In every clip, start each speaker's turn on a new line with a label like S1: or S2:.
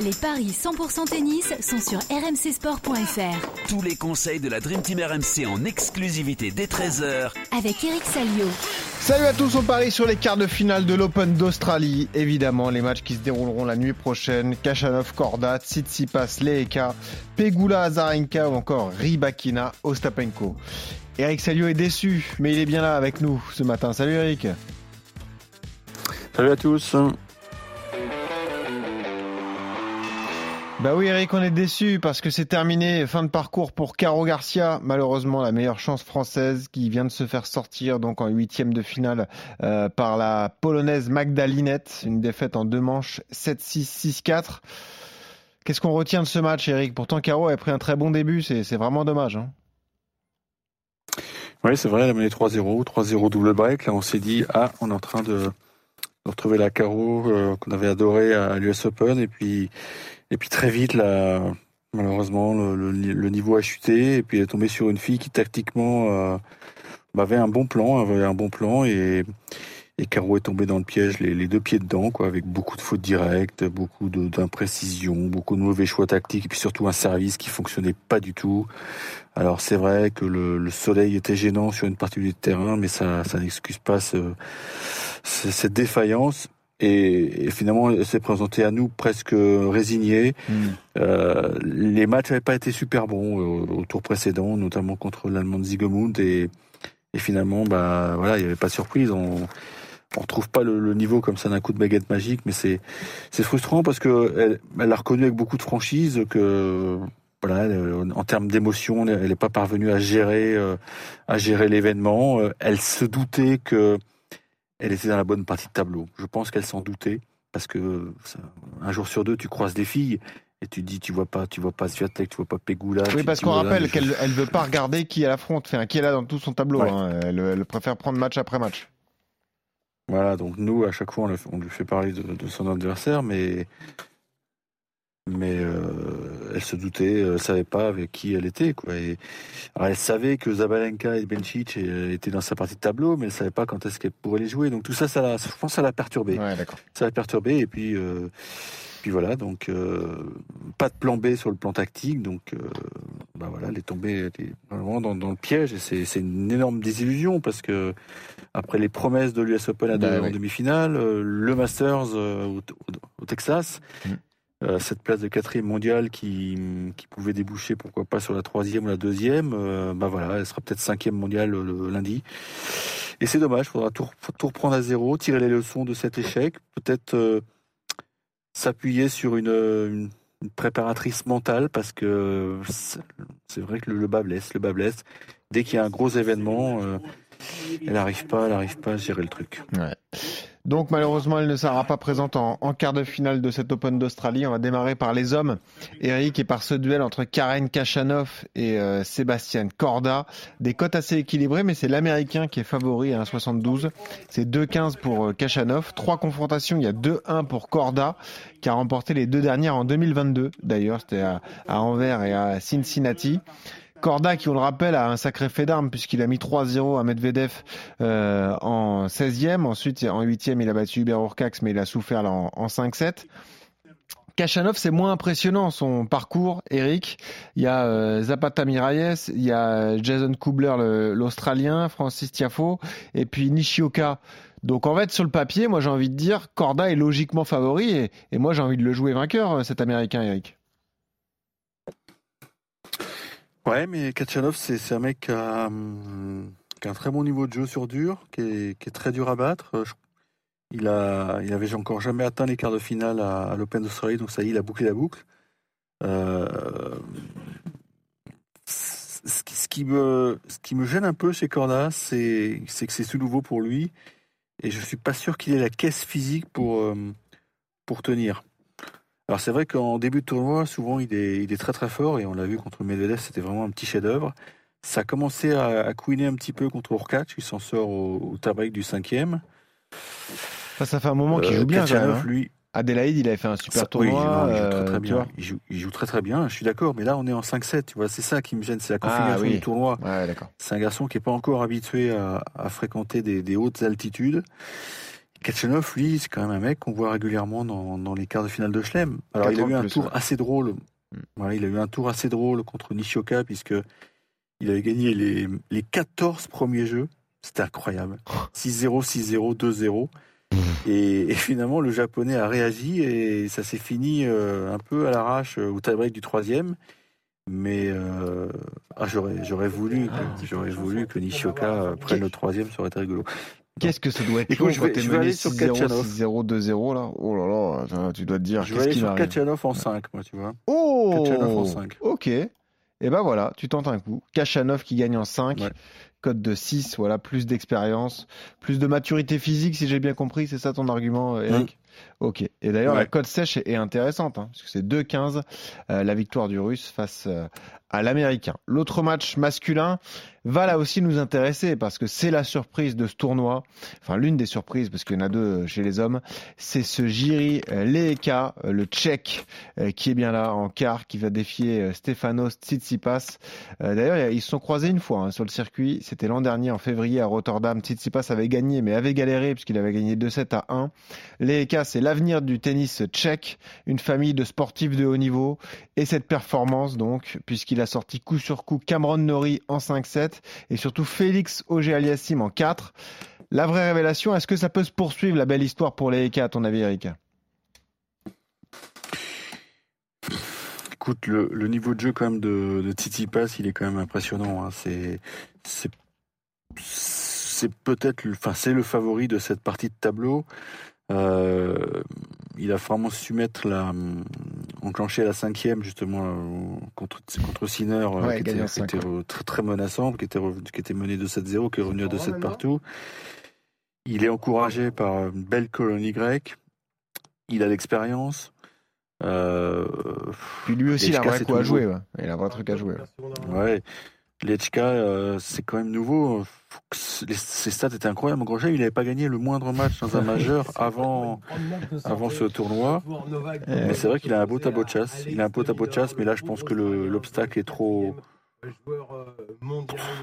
S1: Les paris 100% tennis sont sur rmcsport.fr.
S2: Tous les conseils de la Dream Team RMC en exclusivité dès 13h
S1: avec Eric Salio.
S3: Salut à tous, on parie sur les quarts de finale de l'Open d'Australie. Évidemment, les matchs qui se dérouleront la nuit prochaine. Kachanov, Korda, Tsitsipas, Leeka, Pegula, Azarenka ou encore Ribakina, Ostapenko. Eric Salio est déçu, mais il est bien là avec nous ce matin. Salut Eric.
S4: Salut à tous.
S3: Bah oui Eric, on est déçu parce que c'est terminé, fin de parcours pour Caro Garcia, malheureusement la meilleure chance française qui vient de se faire sortir donc en huitième de finale euh, par la polonaise Magdalinette, une défaite en deux manches 7-6, 6-4. Qu'est-ce qu'on retient de ce match Eric? Pourtant Caro a pris un très bon début, c'est vraiment dommage. Hein.
S4: oui c'est vrai, elle a mené 3-0, 3-0 double break, là on s'est dit, ah on est en train de, retrouver la Caro euh, qu'on avait adorée à l'US Open et puis et puis très vite, là, malheureusement, le, niveau a chuté. Et puis elle est tombée sur une fille qui tactiquement euh, avait un bon plan, avait un bon plan et Caro est tombé dans le piège les, deux pieds dedans, quoi, avec beaucoup de fautes directes, beaucoup d'imprécisions, beaucoup de mauvais choix tactiques, et puis surtout un service qui fonctionnait pas du tout. Alors c'est vrai que le, soleil était gênant sur une partie du terrain, mais ça, ça n'excuse pas ce, cette défaillance et, finalement elle s'est présentée à nous presque résignée. Hmm. Euh, les matchs n'avaient pas été super bons au, tour précédent, notamment contre l'Allemand Zigemund et, et finalement bah voilà il n'y avait pas de surprise. On, on retrouve pas le, niveau comme ça d'un coup de baguette magique, mais c'est c'est frustrant parce que elle, elle, a reconnu avec beaucoup de franchise que voilà, en termes d'émotion, elle n'est pas parvenue à gérer euh, à gérer l'événement. Euh, elle se doutait que elle était dans la bonne partie de tableau. Je pense qu'elle s'en doutait parce que un jour sur deux, tu croises des filles et tu dis tu vois pas tu vois pas Sviatek, tu vois pas Pegula.
S3: Oui, parce qu'on rappelle qu'elle elle veut pas regarder qui elle affronte, enfin, qui elle a dans tout son tableau. Hein. Elle, elle, préfère prendre match après match.
S4: Voilà, donc nous à chaque fois on, lui fait parler de, son adversaire, mais mais euh, elle se doutait, elle savait pas avec qui elle était quoi. Et, elle savait que Zabalenka et Bencic étaient dans sa partie de tableau, mais elle savait pas quand est-ce qu'elle pourrait les jouer. Donc tout ça, ça je pense, ça l'a perturbé. ça l'a perturbé et puis. Euh, puis voilà, donc euh, pas de plan B sur le plan tactique, donc bah voilà, elle est tombée, vraiment dans, le piège et c'est une énorme désillusion parce que après les promesses de l'US Open bah en demi-finale, le Masters au, Texas, mm. Euh, cette place de quatrième mondiale qui, qui pouvait déboucher pourquoi pas sur la troisième ou la deuxième, euh, bah voilà, elle sera peut-être cinquième mondiale le, lundi. Et c'est dommage, il faudra tout, tout, reprendre à zéro, tirer les leçons de cet échec, peut-être euh, s'appuyer sur une, une, préparatrice mentale parce que c'est vrai que le, bas blesse, le bas blesse. Dès qu'il y a un gros événement, elle n'arrive pas, elle n'arrive pas à gérer le truc.
S3: Donc malheureusement, elle ne sera pas présente en, quart de finale de cet Open d'Australie. On va démarrer par les hommes, Eric, et par ce duel entre Karen Kachanov et euh, Sébastien Corda. Des cotes assez équilibrées, mais c'est l'Américain qui est favori à 1,72. C'est 2,15 pour euh, Kachanov. Trois confrontations, il y a 2-1 pour Corda, qui a remporté les deux dernières en 2022. D'ailleurs, c'était à Anvers et à Cincinnati. Corda, qui on le rappelle, a un sacré fait d'armes puisqu'il a mis 3-0 à Medvedev euh, en 16e. Ensuite, en 8e, il a battu Hubert Urcax, mais il a souffert en, 5-7. Kachanov, c'est moins impressionnant son parcours, Eric. Il y a euh, Zapata Miralles, il y a Jason Kubler, l'Australien, Francis Tiafo, et puis Nishioka. Donc en fait, sur le papier, moi j'ai envie de dire, Corda est logiquement favori, et, et moi j'ai envie de le jouer vainqueur, cet Américain, Eric.
S4: Ouais, mais Kachanov, c'est un mec qui a, hum, qui a, un très bon niveau de jeu sur dur, qui est, qui est très dur à battre. Il, a, il avait encore jamais atteint les quarts de finale à, l'Open d'Australie, donc ça y est, il a bouclé la boucle. Euh, ce, qui, ce, qui me, ce qui me gêne un peu chez Corda, c'est que c'est tout nouveau pour lui, et je suis pas sûr qu'il ait la caisse physique pour, euh, pour tenir. Alors c'est vrai qu'en début de tournoi, souvent il est, il est très très fort et on l'a vu contre Medvedev, c'était vraiment un petit chef-d'œuvre. Ça a commencé à, à couiner un petit peu contre Urkac, il s'en sort au, au du cinquième.
S3: Ça, fait un moment qu'il joue bien. hein. lui, Adélaïde, il avait fait un super tournoi.
S4: il, joue très, très euh, bien. Il joue, très très bien. Je suis d'accord, mais là on est en 5-7. Tu vois, c'est ça qui me gêne, c'est la ah configuration du tournoi. c'est un garçon qui n'est pas encore habitué à, fréquenter des, des hautes altitudes Kachanov, lui, c'est quand même un mec qu'on voit régulièrement dans, dans, les quarts de finale de Chelem. Alors, il a eu un tour assez drôle. Mm. Voilà, il a eu un tour assez drôle contre Nishioka, puisque il avait gagné les, les 14 premiers jeux. C'était incroyable. 6-0, 6-0, 2-0. Et, finalement, le japonais a réagi et ça s'est fini euh, un peu à l'arrache euh, au tie-break du troisième. Mais euh, ah, j'aurais, j'aurais voulu, que, j'aurais voulu que Nishioka prenne le troisième, ça aurait été rigolo.
S3: Qu'est-ce que ça doit être Écoute,
S4: je vais, je vais aller sur 6-0,
S3: 6-0, 2-0 là. Oh là là, tu dois te dire.
S4: Je vais aller sur Kachanov en 5, moi, tu vois.
S3: Oh Kachanov en 5. Ok. Et ben voilà, tu tentes un coup. Kachanov qui gagne en 5. Ouais code de 6, voilà, plus d'expérience, plus de maturité physique, si j'ai bien compris, c'est ça ton argument, Eric? Ok. Et d'ailleurs, la cote sèche est intéressante, hein, parce que c'est 2-15, euh, la victoire du Russe face euh, à l'Américain. L'autre match masculin va là aussi nous intéresser, parce que c'est la surprise de ce tournoi, enfin l'une des surprises, parce qu'il y en a deux chez les hommes, c'est ce Jiri Leeka, le Tchèque, qui est bien là en quart, qui va défier Stefanos Tsitsipas. D'ailleurs, ils se sont croisés une fois hein, sur le circuit, c'était l'an dernier en février à Rotterdam. Tsitsipas avait gagné, mais avait galéré puisqu'il avait gagné 2-7 à 1. Leeka, c'est l'avenir du tennis tchèque, une famille de sportifs de haut niveau. Et cette performance, donc, puisqu'il a sorti coup sur coup Cameron Norrie en 5-7 et surtout Félix Auger-Aliassime en 4. La vraie révélation, est-ce que ça peut se poursuivre la belle histoire pour Leeka, à ton avis, Erika
S4: Écoute, le, niveau de jeu quand même de, de Tsitsipas, il est quand même impressionnant. Hein. C'est peut-être, c'est le favori de cette partie de tableau. Euh, il a vraiment su mettre la, enclencher la cinquième justement euh, contre contre Sinner, euh, qui, était, très, très menaçante, qui était qui était mené de 7-0, qui est revenu à 2-7 partout. Il est encouragé par une belle colonie grecque. Il a l'expérience.
S3: Puis lui aussi, il a vrai quoi à jouer. Il a un vrai truc à jouer.
S4: Ouais. Lechka, euh, c'est quand même nouveau. Ses stats étaient incroyables. Grosjean, il n'avait pas gagné le moindre match dans un majeur avant, avant ce tournoi. Mais c'est vrai qu'il a un beau tableau de chasse. Il a un beau tableau de chasse, mais là, je pense que l'obstacle est trop, joueur euh,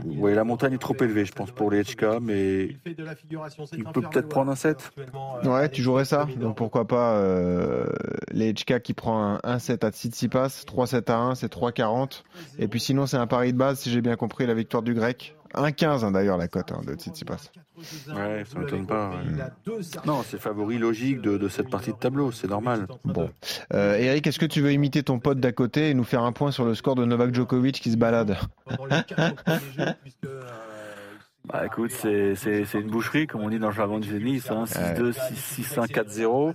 S4: Oui, la montagne est trop élevée, je pense, pour les HK, mais il peut peut-être prendre un 7.
S3: Euh, ouais, tu jouerais ça. Donc pourquoi pas euh, les HK qui prend un 1-7 à Tsitsipas, 3-7 à 1, c'est 3-40. Et puis sinon, c'est un pari de base, si j'ai bien compris, la victoire du grec. 1-15 hein, d'ailleurs la cote hein, de Tsitsipas.
S4: Ouais, ça m'étonne pas. Non, c'est favori logique de, cette partie de tableau, c'est normal.
S3: Bon. Euh, Eric, est-ce que tu veux imiter ton pote d'à côté et nous faire un point sur le score de Novak Djokovic qui se balade?
S4: Bah écoute, c'est une boucherie, comme on dit dans le jargon du tennis, hein, 6-2, 6-1, 4-0.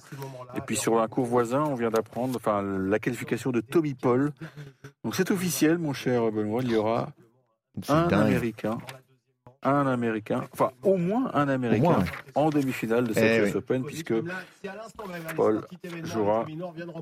S4: Et puis sur un cours voisin, on vient d'apprendre enfin, la qualification de Toby Paul. Donc c'est officiel, mon cher Benoît, il y aura un Américain un Américain, enfin au moins un Américain en demi-finale de cette eh Open, puisque Paul jouera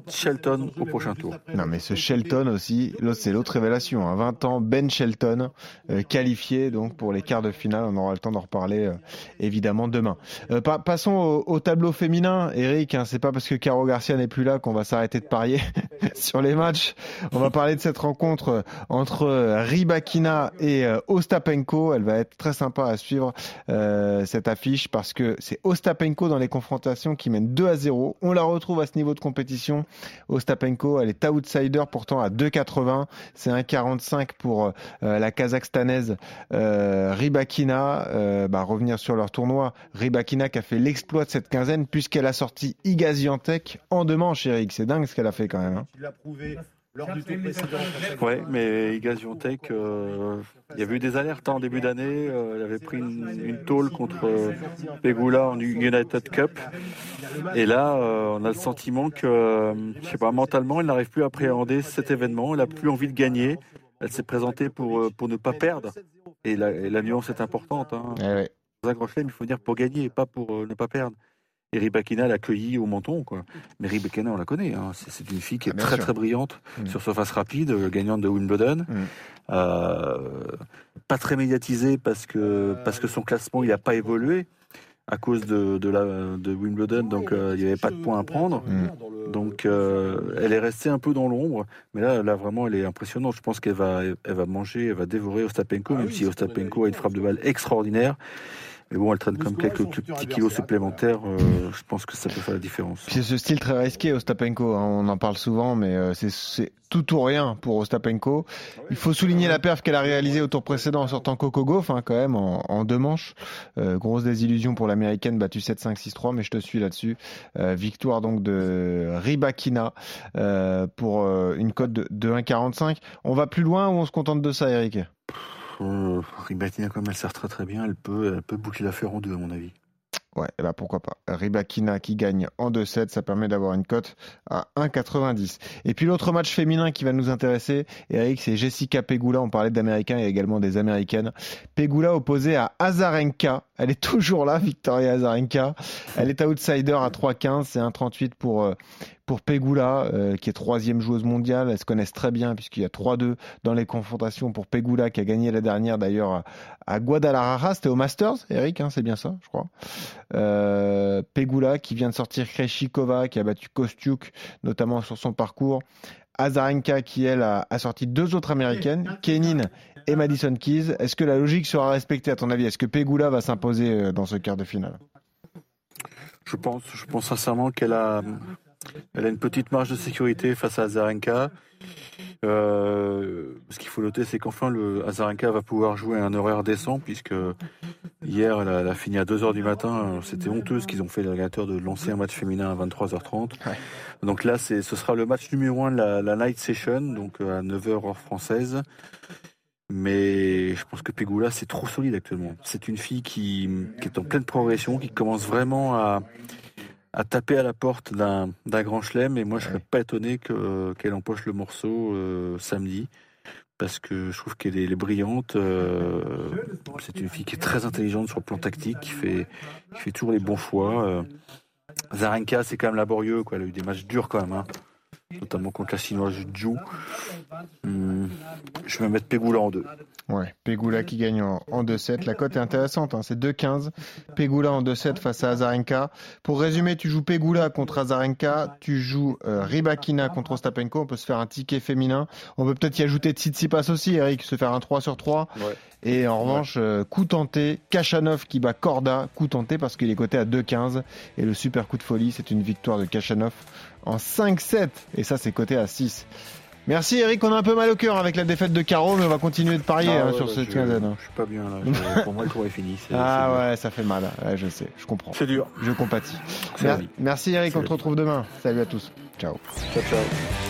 S4: Shelton au prochain tour.
S3: Non, mais ce Shelton aussi, c'est l'autre révélation. À hein. 20 ans, Ben Shelton, euh, qualifié donc pour les quarts de finale. On aura le temps d'en reparler euh, évidemment demain. Euh, passons au, tableau féminin, Eric. Hein, c'est pas parce que Caro Garcia n'est plus là qu'on va s'arrêter de parier sur les matchs. On va parler de cette rencontre entre Ribakina et Ostapenko. Elle va être très sympa à suivre euh, cette affiche parce que c'est Ostapenko dans les confrontations qui mène 2 à 0. On la retrouve à ce niveau de compétition. Ostapenko, elle est outsider pourtant à 2,80. C'est 1,45 pour euh, la Kazakhstanaise euh, Ribakina. Bah, revenir sur leur tournoi. Ribakina qui a fait l'exploit de cette quinzaine puisqu'elle a sorti Igaziantec en deux manches, Eric. C'est dingue ce qu'elle a fait quand même. Hein.
S4: Lors du tour précédent. Ouais, mais Igaziontech, euh, il y avait eu des alertes hein, en début d'année. Euh, il avait pris une, tôle contre euh, Pegula en United Cup. Et là, on a le sentiment que, je sais pas, mentalement, il n'arrive plus à appréhender cet événement. Elle a plus envie de gagner. Elle s'est présentée pour, pour ne pas perdre. Et la, nuance est importante. Hein. Eh Dans un grand chelem, il faut dire pour gagner, pas pour ne pas perdre. Et Ribakina l'a accueilli au menton, quoi. Mais Ribakina, on la connaît. Hein. C'est une fille qui est ah, très très brillante mm. sur surface rapide, euh, gagnante de Wimbledon. Mm. Euh, pas très médiatisée parce que parce que son classement il n'a pas évolué à cause de, de, la, de Wimbledon, donc euh, il n'y avait pas de points à prendre. Mm. Donc elle est restée un peu dans l'ombre, mais là, là vraiment elle est impressionnante. Je pense qu'elle va, elle va manger, elle va dévorer Ostapenko, même si Ostapenko a une frappe de balle extraordinaire. Mais bon, elle traîne comme quelques petits kilos supplémentaires. euh, je pense que ça peut faire la différence.
S3: C'est ce style très risqué, Ostapenko. hein, On en parle souvent, mais euh, c'est- tout ou rien pour Ostapenko. Il faut souligner la perf qu'elle a réalisée au tour précédent en sortant Coco Gauff, hein, quand même, en, en deux manches. Euh, grosse désillusion pour l'américaine, battue 7-5-6-3, mais je te suis là-dessus. Euh, victoire donc de Ribakina euh, pour euh, une cote de, de 1,45. On va plus loin ou on se contente de ça, Eric?
S4: Euh, Ribatina, comme elle sert très très bien, elle peut, elle peut boucler l'affaire en deux, à mon avis.
S3: Ouais, eh ben pourquoi pas. Ribakina qui gagne en 2-7, ça permet d'avoir une cote à 1,90. Et puis l'autre match féminin qui va nous intéresser, Eric, c'est Jessica Pegula. On parlait d'Américains et également des Américaines. Pegula opposée à Azarenka. Elle est toujours là, Victoria Azarenka. Elle est outsider à 3,15. C'est 1,38 pour, euh, pour Pegula, euh, qui est troisième joueuse mondiale. Elles se connaissent très bien puisqu'il y a 3-2 dans les confrontations pour Pegula qui a gagné la dernière d'ailleurs à, à Guadalajara. C'était au Masters, Eric, hein, c'est bien ça, je crois. Euh, Pegula qui vient de sortir Kreshikova qui a battu Kostiuk notamment sur son parcours. Azarenka qui elle a, a sorti deux autres américaines, Kenin et Madison Keys. Est-ce que la logique sera respectée à ton avis? Est-ce que Pegula va s'imposer euh, dans ce quart de finale?
S4: Je pense, je pense sincèrement qu'elle a, elle a une petite marge de sécurité face à Azarenka. Euh, ce qu'il faut noter, c'est qu'enfin, le Azarenka va pouvoir jouer à un horaire décent, puisque hier, elle a, elle a fini à 2h du matin. C'était honteux ce qu'ils ont fait, les régulateurs, de lancer un match féminin à 23h30.
S3: Ouais.
S4: Donc là, ce sera le match numéro 1 de la, la night session, donc euh, à 9h heure française. Mais je pense que Pegula, c'est trop solide actuellement. C'est une fille qui, qui est en pleine progression, qui commence vraiment à, à taper à la porte d'un grand chelem. Et moi, je serais pas étonné que qu'elle empoche le morceau euh, samedi. Parce que je trouve qu'elle est, brillante. euh, c'est une fille qui est très intelligente sur le plan tactique, qui fait, qui fait toujours les bons choix. euh. Zarenka, c'est quand même laborieux. Quoi. Elle a eu des matchs durs quand même. hein. Notamment contre la Chinoise Zhu. Hum, je vais mettre Pegula en deux.
S3: Ouais, Pegula qui gagne en, en 2-7. La cote est intéressante, hein, c'est 2-15. Pegula en 2-7 face à Azarenka. Pour résumer, tu joues Pegula contre Azarenka, tu joues euh, Ribakina contre Ostapenko. On peut se faire un ticket féminin. On peut peut-être y ajouter Tsitsipas aussi, Eric, se faire un 3 sur 3.
S4: Ouais.
S3: Et en revanche, euh, coup tenté, Kachanov qui bat Korda, coup tenté parce qu'il est coté à 2-15. Et le super coup de folie, c'est une victoire de Kachanov en 5-7. Et ça, c'est coté à 6. Merci Eric, on a un peu mal au cœur avec la défaite de Caro, mais on va continuer de parier
S4: Ah
S3: hein,
S4: ouais,
S3: sur
S4: bah,
S3: cette quinzaine.
S4: je suis pas bien là. Pour moi, le tour est fini.
S3: Ah ouais, ça fait mal. Ouais, je sais, je comprends.
S4: C'est dur.
S3: Je compatis. Merci Eric, on te retrouve demain. Salut à tous. Ciao.
S4: Ciao, ciao.